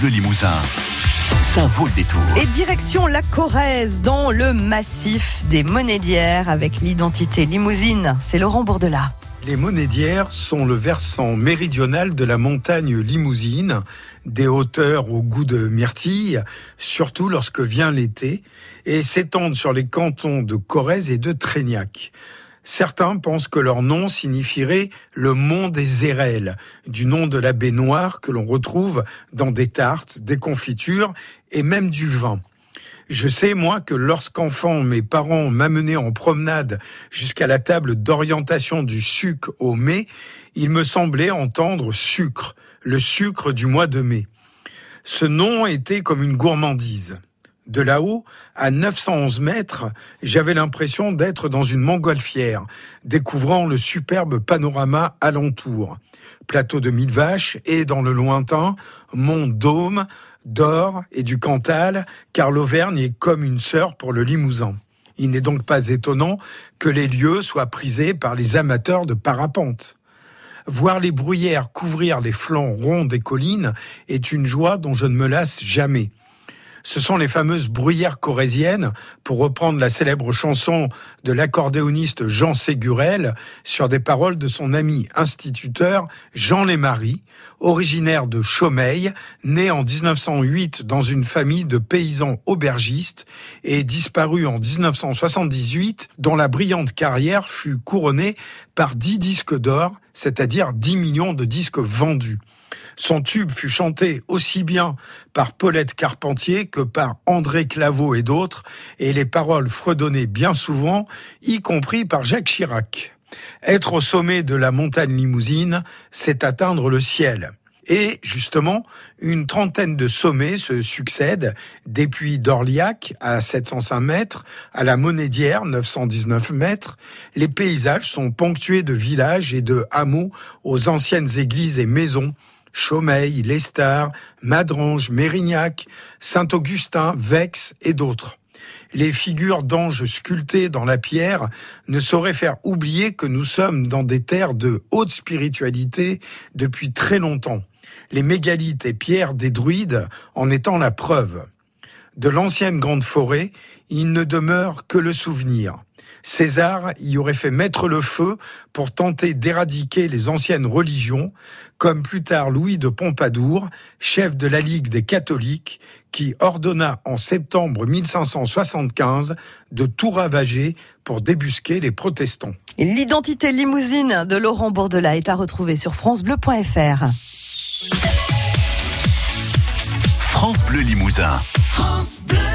Bleu Limousin. Ça vaut le détour. Et direction la Corrèze, dans le massif des Monédières, avec l'identité limousine. C'est Laurent Bourdelat. Les Monédières sont le versant méridional de la montagne limousine, des hauteurs au goût de myrtille, surtout lorsque vient l'été, et s'étendent sur les cantons de Corrèze et de Trégnac. Certains pensent que leur nom signifierait le mont des Érelles, du nom de la baie noire que l'on retrouve dans des tartes, des confitures et même du vin. Je sais, moi, que lorsqu'enfant, mes parents m'amenaient en promenade jusqu'à la table d'orientation du sucre au mai, il me semblait entendre sucre, le sucre du mois de mai. Ce nom était comme une gourmandise. De là-haut, à 911 mètres, j'avais l'impression d'être dans une montgolfière, découvrant le superbe panorama alentour. Plateau de mille vaches et, dans le lointain, mont Dôme, d'or et du Cantal, car l'Auvergne est comme une sœur pour le Limousin. Il n'est donc pas étonnant que les lieux soient prisés par les amateurs de parapente. Voir les bruyères couvrir les flancs ronds des collines est une joie dont je ne me lasse jamais. Ce sont les fameuses bruyères corésiennes, pour reprendre la célèbre chanson de l'accordéoniste Jean Ségurel sur des paroles de son ami instituteur Jean Lémarie, originaire de Chaumeil, né en 1908 dans une famille de paysans aubergistes et disparu en 1978, dont la brillante carrière fut couronnée par dix disques d'or, c'est-à-dire 10 millions de disques vendus. Son tube fut chanté aussi bien par Paulette Carpentier que par André Claveau et d'autres, et les paroles fredonnaient bien souvent, y compris par Jacques Chirac. Être au sommet de la montagne limousine, c'est atteindre le ciel. Et justement, une trentaine de sommets se succèdent, depuis d'Orliac à 705 mètres, à la Monédière 919 mètres. Les paysages sont ponctués de villages et de hameaux aux anciennes églises et maisons Chaumeil, Lestar, Madrange, Mérignac, Saint-Augustin, Vex et d'autres. Les figures d'anges sculptées dans la pierre ne sauraient faire oublier que nous sommes dans des terres de haute spiritualité depuis très longtemps. Les mégalithes et pierres des druides en étant la preuve. De l'ancienne grande forêt, il ne demeure que le souvenir. César y aurait fait mettre le feu pour tenter d'éradiquer les anciennes religions, comme plus tard Louis de Pompadour, chef de la Ligue des catholiques, qui ordonna en septembre 1575 de tout ravager pour débusquer les protestants. L'identité limousine de Laurent Bourdelat est à retrouver sur francebleu.fr. France Bleu Limousin. France Bleu.